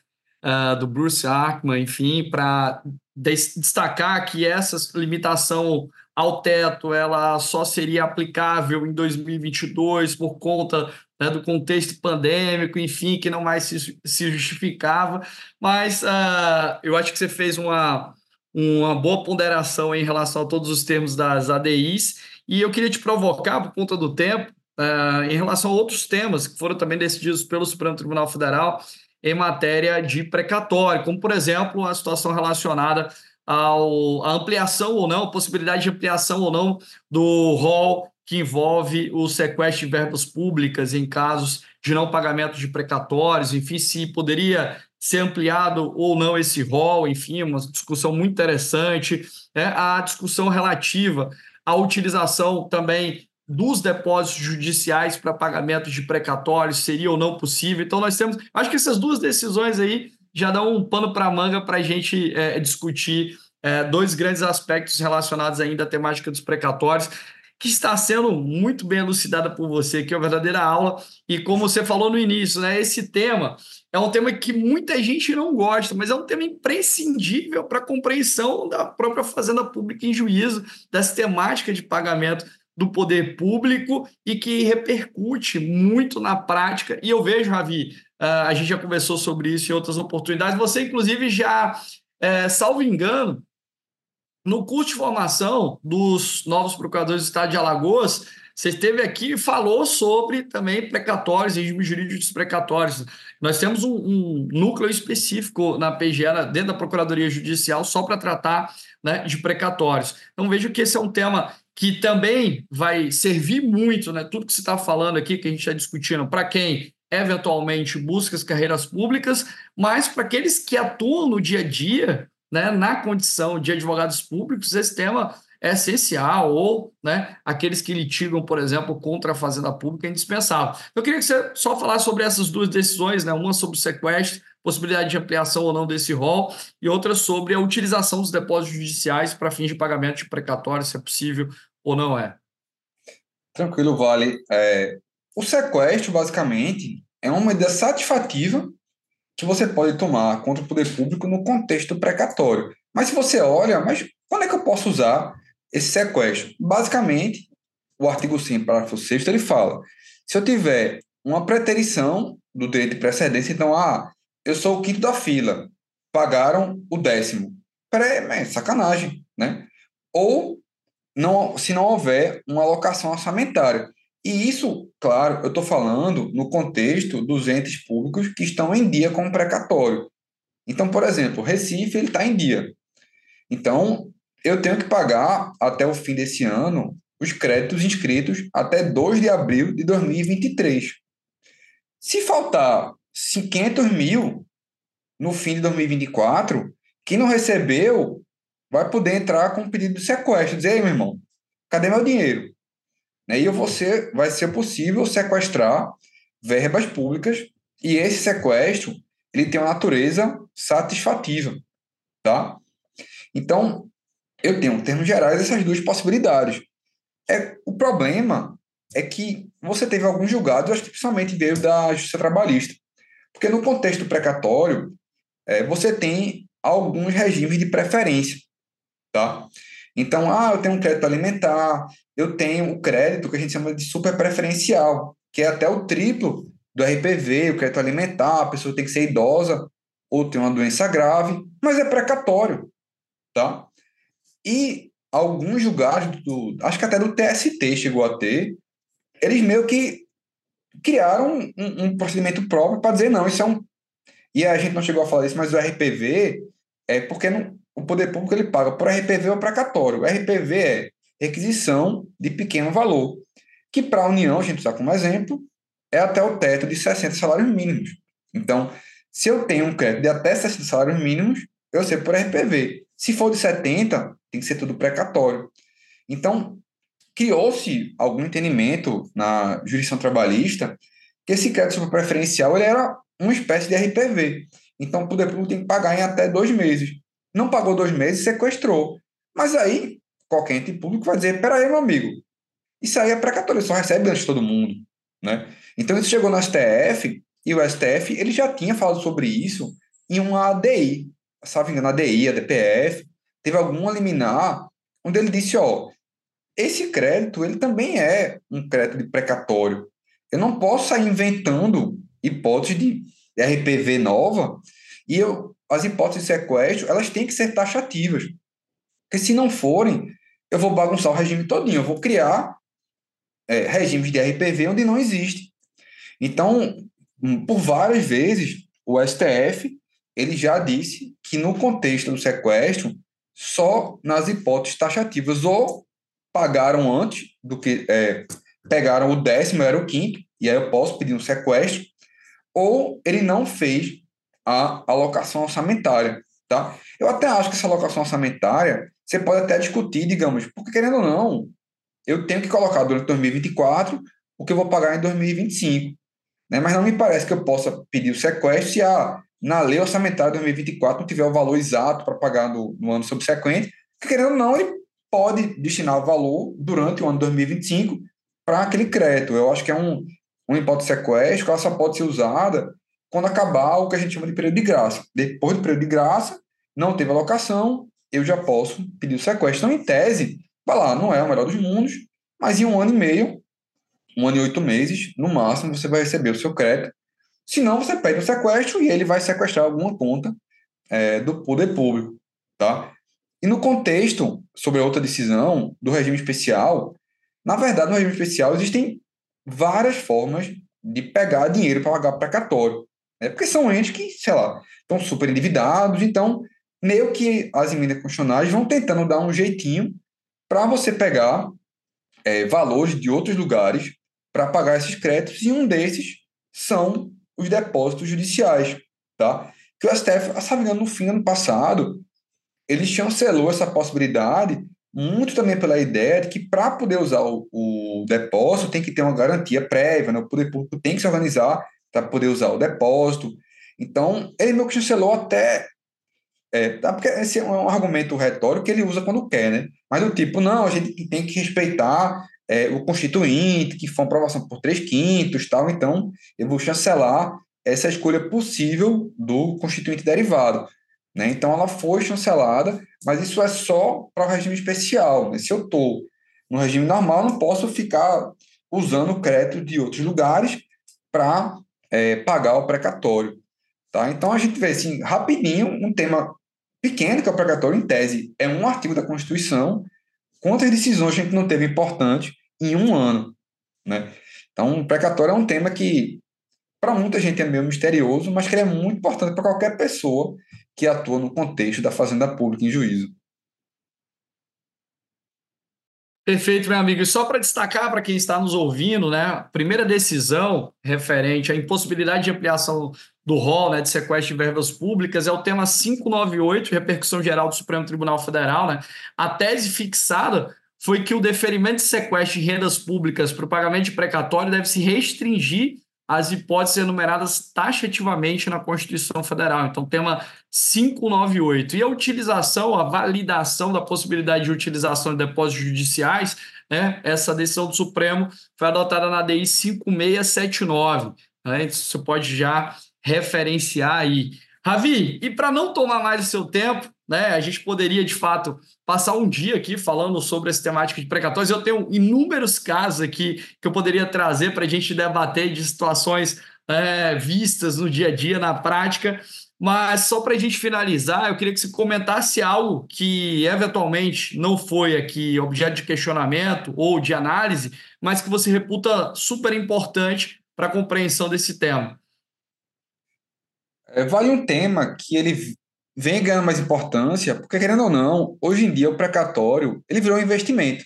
Uh, do Bruce Arkman, enfim, para destacar que essa limitação ao teto ela só seria aplicável em 2022 por conta né, do contexto pandêmico, enfim, que não mais se, se justificava. Mas uh, eu acho que você fez uma, uma boa ponderação em relação a todos os termos das ADIs. E eu queria te provocar, por conta do tempo, uh, em relação a outros temas que foram também decididos pelo Supremo Tribunal Federal em matéria de precatório, como, por exemplo, a situação relacionada ao, a ampliação ou não, a possibilidade de ampliação ou não do rol que envolve o sequestro de verbas públicas em casos de não pagamento de precatórios, enfim, se poderia ser ampliado ou não esse rol, enfim, uma discussão muito interessante. Né? A discussão relativa à utilização também dos depósitos judiciais para pagamento de precatórios seria ou não possível. Então, nós temos. Acho que essas duas decisões aí já dão um pano para a manga para a gente é, discutir é, dois grandes aspectos relacionados ainda à temática dos precatórios que está sendo muito bem elucidada por você, que é uma verdadeira aula. E como você falou no início, né, esse tema é um tema que muita gente não gosta, mas é um tema imprescindível para a compreensão da própria fazenda pública em juízo, dessa temática de pagamento do poder público e que repercute muito na prática. E eu vejo, Ravi, uh, a gente já conversou sobre isso em outras oportunidades, você, inclusive, já, é, salvo engano, no curso de formação dos novos procuradores do Estado de Alagoas, você esteve aqui e falou sobre também precatórios, regimes jurídicos precatórios. Nós temos um, um núcleo específico na PGE, dentro da Procuradoria Judicial, só para tratar né, de precatórios. Então, vejo que esse é um tema que também vai servir muito, né? Tudo que você está falando aqui, que a gente está discutindo, para quem eventualmente busca as carreiras públicas, mas para aqueles que atuam no dia a dia né, na condição de advogados públicos, esse tema é essencial, ou né, aqueles que litigam, por exemplo, contra a fazenda pública é indispensável. Eu queria que você só falasse sobre essas duas decisões, né, uma sobre o sequestro, possibilidade de ampliação ou não desse rol, e outra sobre a utilização dos depósitos judiciais para fins de pagamento de precatório, se é possível ou não é. Tranquilo, Vale. É, o sequestro, basicamente, é uma medida satisfativa que você pode tomar contra o poder público no contexto precatório. Mas se você olha, mas quando é que eu posso usar esse sequestro? Basicamente, o artigo 5, parágrafo 6 ele fala: se eu tiver uma preterição do direito de precedência, então, ah, eu sou o quinto da fila, pagaram o décimo. Pré, é sacanagem, né? Ou não, se não houver uma alocação orçamentária. E isso, claro, eu estou falando no contexto dos entes públicos que estão em dia com o precatório. Então, por exemplo, Recife está em dia. Então, eu tenho que pagar até o fim desse ano os créditos inscritos até 2 de abril de 2023. Se faltar 500 mil no fim de 2024, quem não recebeu vai poder entrar com um pedido de sequestro. Dizer, meu irmão, cadê meu dinheiro? Né? E você vai ser possível sequestrar verbas públicas e esse sequestro ele tem uma natureza satisfativa, tá? Então, eu tenho, em termos gerais, essas duas possibilidades. É, o problema é que você teve alguns julgados, acho que principalmente veio da justiça trabalhista. Porque no contexto precatório, é, você tem alguns regimes de preferência, tá? Então, ah, eu tenho um crédito alimentar, eu tenho o crédito que a gente chama de super preferencial, que é até o triplo do RPV, o crédito alimentar, a pessoa tem que ser idosa ou tem uma doença grave, mas é precatório, tá? E alguns julgados, do, acho que até do TST chegou a ter, eles meio que criaram um, um procedimento próprio para dizer, não, isso é um. E a gente não chegou a falar isso, mas o RPV é porque não, o poder público ele paga por RPV ou precatório. RPV é requisição de pequeno valor, que para a União, a gente usa como exemplo, é até o teto de 60 salários mínimos. Então, se eu tenho um crédito de até 60 salários mínimos, eu sei por RPV. Se for de 70, tem que ser tudo precatório. Então, criou-se algum entendimento na jurisdição trabalhista que esse crédito preferencial ele era uma espécie de RPV. Então, o poder público tem que pagar em até dois meses. Não pagou dois meses, sequestrou. Mas aí, qualquer ente público vai dizer: peraí, meu amigo, isso aí é precatório, só recebe antes de todo mundo. Né? Então, isso chegou no STF, e o STF ele já tinha falado sobre isso em uma ADI, salvo engano, a ADI, a DPF, teve alguma liminar onde ele disse: ó, esse crédito ele também é um crédito de precatório. Eu não posso sair inventando hipóteses de RPV nova e eu, as hipóteses de sequestro elas têm que ser taxativas. Porque se não forem, eu vou bagunçar o regime todinho. Eu vou criar é, regimes de RPV onde não existe. Então, hum, por várias vezes, o STF ele já disse que no contexto do sequestro, só nas hipóteses taxativas ou pagaram antes do que é, pegaram o décimo, era o quinto, e aí eu posso pedir um sequestro, ou ele não fez a alocação orçamentária, tá? Eu até acho que essa alocação orçamentária você pode até discutir, digamos, porque querendo ou não, eu tenho que colocar durante 2024 o que eu vou pagar em 2025, né? Mas não me parece que eu possa pedir o sequestro se a na lei orçamentária de 2024 não tiver o valor exato para pagar no, no ano subsequente, porque querendo ou não, ele pode destinar o valor durante o ano 2025 para aquele crédito. Eu acho que é um, um hipótese de sequestro que ela só pode ser usada quando acabar o que a gente chama de período de graça. Depois do período de graça, não teve alocação, eu já posso pedir o sequestro. Então, em tese, vai lá, não é o melhor dos mundos, mas em um ano e meio, um ano e oito meses, no máximo, você vai receber o seu crédito. Se não, você pede o sequestro e ele vai sequestrar alguma conta é, do poder público. Tá? E no contexto, sobre outra decisão do regime especial, na verdade, no regime especial existem várias formas de pegar dinheiro para pagar precatório. Né? Porque são entes que, sei lá, estão super endividados, então, meio que as emendas constitucionais vão tentando dar um jeitinho para você pegar é, valores de outros lugares para pagar esses créditos, e um desses são os depósitos judiciais. Tá? Que o STF, sabe, no fim do ano passado, ele chancelou essa possibilidade muito também pela ideia de que para poder usar o, o, depósito tem que ter uma garantia prévia, né? o poder público tem que se organizar para poder usar o depósito. Então, ele meio que chancelou até. É, tá, porque esse é um argumento retórico que ele usa quando quer, né? Mas do tipo, não, a gente tem que respeitar é, o constituinte, que foi uma aprovação por três quintos, tal, então eu vou chancelar essa escolha possível do constituinte derivado. Né? Então, ela foi chancelada, mas isso é só para o regime especial. Né? Se eu estou no regime normal, não posso ficar usando crédito de outros lugares para é, pagar o precatório. Tá? Então, a gente vê assim, rapidinho um tema pequeno, que é o precatório, em tese, é um artigo da Constituição. Quantas decisões a gente não teve importantes em um ano? Né? Então, o precatório é um tema que, para muita gente, é meio misterioso, mas que é muito importante para qualquer pessoa que atua no contexto da fazenda pública em juízo. Perfeito, meu amigo. E só para destacar para quem está nos ouvindo, né, a primeira decisão referente à impossibilidade de ampliação do rol né, de sequestro de verbas públicas é o tema 598, repercussão geral do Supremo Tribunal Federal. Né? A tese fixada foi que o deferimento de sequestro de rendas públicas para o pagamento de precatório deve se restringir as hipóteses enumeradas taxativamente na Constituição Federal. Então, tema 598. E a utilização, a validação da possibilidade de utilização de depósitos judiciais, né? essa decisão do Supremo foi adotada na DI 5679. Né? Você pode já referenciar aí. Ravi, e para não tomar mais o seu tempo, né, a gente poderia, de fato, passar um dia aqui falando sobre essa temática de precatórios. Eu tenho inúmeros casos aqui que eu poderia trazer para a gente debater de situações é, vistas no dia a dia, na prática. Mas só para a gente finalizar, eu queria que você comentasse algo que eventualmente não foi aqui objeto de questionamento ou de análise, mas que você reputa super importante para a compreensão desse tema. É, vale um tema que ele vem ganhando mais importância, porque querendo ou não, hoje em dia o precatório ele virou um investimento,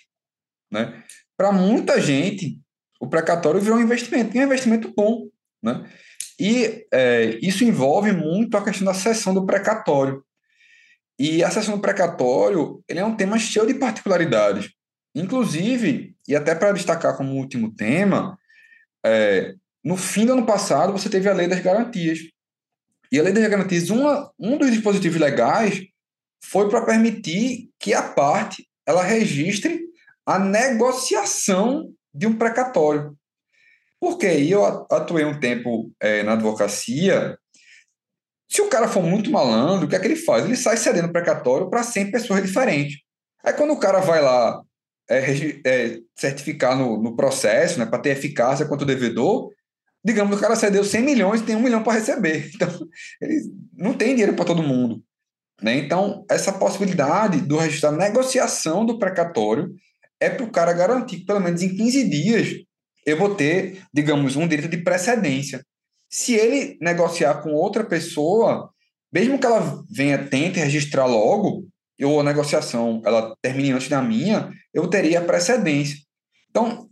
né? Para muita gente, o precatório virou um investimento, e é um investimento bom, né? E é, isso envolve muito a questão da sessão do precatório. E a sessão do precatório ele é um tema cheio de particularidades. Inclusive, e até para destacar como último tema, é, no fim do ano passado você teve a Lei das Garantias. E a Lei das Garantias, uma, um dos dispositivos legais foi para permitir que a parte ela registre a negociação de um precatório. Porque eu atuei um tempo é, na advocacia. Se o cara for muito malandro, o que é que ele faz? Ele sai cedendo precatório para 100 pessoas diferentes. Aí quando o cara vai lá é, é, certificar no, no processo, né, para ter eficácia quanto devedor, digamos, o cara cedeu 100 milhões e tem um milhão para receber. Então, ele não tem dinheiro para todo mundo. Né? Então, essa possibilidade do registro da negociação do precatório é para o cara garantir que, pelo menos em 15 dias, eu vou ter, digamos, um direito de precedência. Se ele negociar com outra pessoa, mesmo que ela venha, tente registrar logo, ou a negociação ela termine antes da minha, eu teria precedência. Então,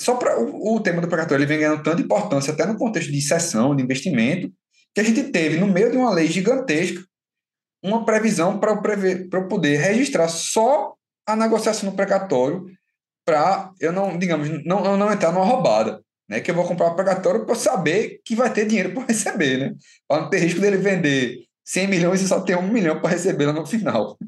só para o, o, tema do precatório, ele vem ganhando tanta importância, até no contexto de sessão, de investimento, que a gente teve, no meio de uma lei gigantesca, uma previsão para eu poder registrar só a negociação no precatório para eu não, digamos, não, não, não entrar numa roubada. Né, que eu vou comprar um precatório para saber que vai ter dinheiro para receber, né? Para não ter risco dele vender 100 milhões e só ter um milhão para receber lá no final.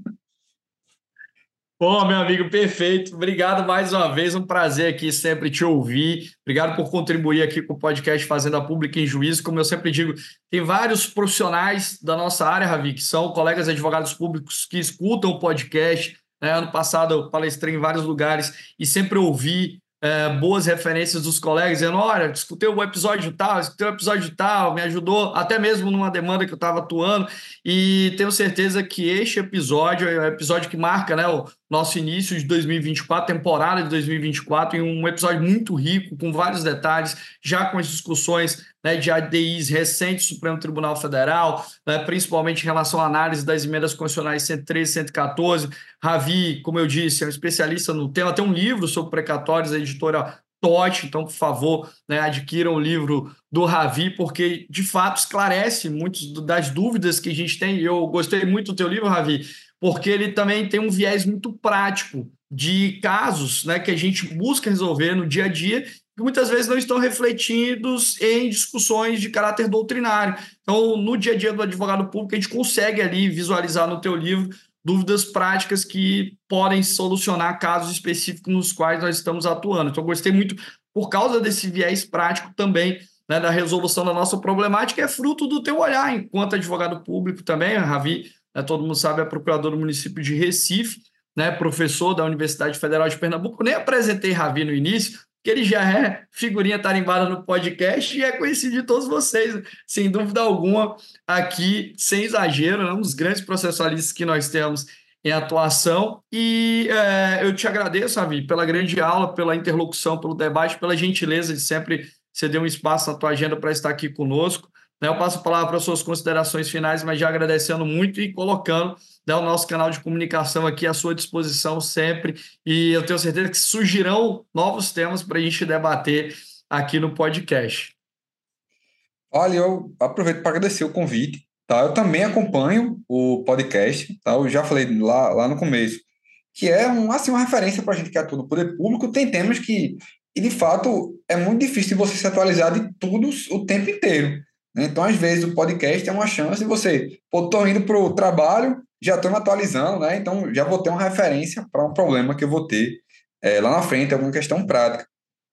Bom, meu amigo, perfeito. Obrigado mais uma vez, um prazer aqui sempre te ouvir. Obrigado por contribuir aqui com o podcast Fazenda Pública em Juízo. Como eu sempre digo, tem vários profissionais da nossa área, Ravi, que são colegas advogados públicos que escutam o podcast, né? Ano passado eu palestrei em vários lugares e sempre ouvi é, boas referências dos colegas, dizendo: olha, escutei o episódio tal, escutei o episódio tal, me ajudou até mesmo numa demanda que eu estava atuando, e tenho certeza que este episódio é o episódio que marca né, o nosso início de 2024, temporada de 2024, em um episódio muito rico, com vários detalhes, já com as discussões né, de ADIs recentes do Supremo Tribunal Federal, né, principalmente em relação à análise das emendas constitucionais 113 e 114. Ravi, como eu disse, é um especialista no tema, tem um livro sobre precatórios, a editora Tote, então, por favor, né, adquiram o livro do Ravi, porque de fato esclarece muitas das dúvidas que a gente tem. Eu gostei muito do teu livro, Ravi, porque ele também tem um viés muito prático de casos né, que a gente busca resolver no dia a dia que muitas vezes não estão refletidos em discussões de caráter doutrinário. Então, no dia a dia do advogado público, a gente consegue ali visualizar no teu livro dúvidas práticas que podem solucionar casos específicos nos quais nós estamos atuando. Então, gostei muito por causa desse viés prático também né, da resolução da nossa problemática, é fruto do teu olhar enquanto advogado público também, Ravi, né, todo mundo sabe, é procurador do município de Recife, né, professor da Universidade Federal de Pernambuco. Nem apresentei Ravi no início, que ele já é figurinha tarimbada no podcast e é conhecido de todos vocês, sem dúvida alguma, aqui, sem exagero, é um dos grandes processualistas que nós temos em atuação. E é, eu te agradeço, Avi, pela grande aula, pela interlocução, pelo debate, pela gentileza de sempre ceder um espaço na tua agenda para estar aqui conosco. Né, eu passo a palavra para as suas considerações finais, mas já agradecendo muito e colocando né, o nosso canal de comunicação aqui à sua disposição sempre. E eu tenho certeza que surgirão novos temas para a gente debater aqui no podcast. Olha, eu aproveito para agradecer o convite. Tá? Eu também acompanho o podcast, tá? eu já falei lá, lá no começo, que é um, assim, uma referência para a gente que atua no poder público. Tem temas que, de fato, é muito difícil você se atualizar de tudo o tempo inteiro. Né? Então, às vezes, o podcast é uma chance de você, pô, tô indo para o trabalho, já estou me atualizando, né? Então, já vou ter uma referência para um problema que eu vou ter é, lá na frente, alguma questão prática.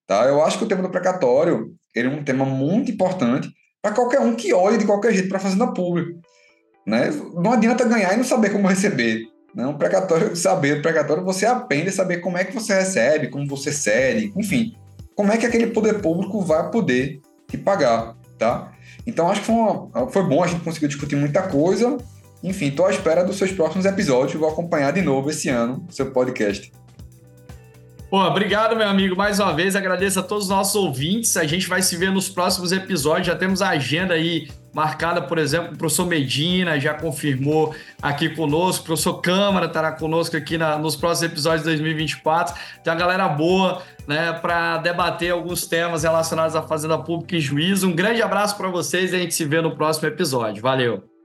Tá? Eu acho que o tema do precatório ele é um tema muito importante para qualquer um que olhe de qualquer jeito para a fazenda pública. Né? Não adianta ganhar e não saber como receber. Né? Um precatório, saber o precatório, você aprende a saber como é que você recebe, como você cede, enfim, como é que aquele poder público vai poder te pagar. Tá? Então acho que foi, uma, foi bom, a gente conseguiu discutir muita coisa. Enfim, estou à espera dos seus próximos episódios. Vou acompanhar de novo esse ano seu podcast. Pô, obrigado, meu amigo, mais uma vez. Agradeço a todos os nossos ouvintes. A gente vai se ver nos próximos episódios. Já temos a agenda aí marcada, por exemplo, o professor Medina já confirmou aqui conosco, o professor Câmara estará conosco aqui na, nos próximos episódios de 2024. Tem uma galera boa né, para debater alguns temas relacionados à Fazenda Pública e Juízo. Um grande abraço para vocês e a gente se vê no próximo episódio. Valeu!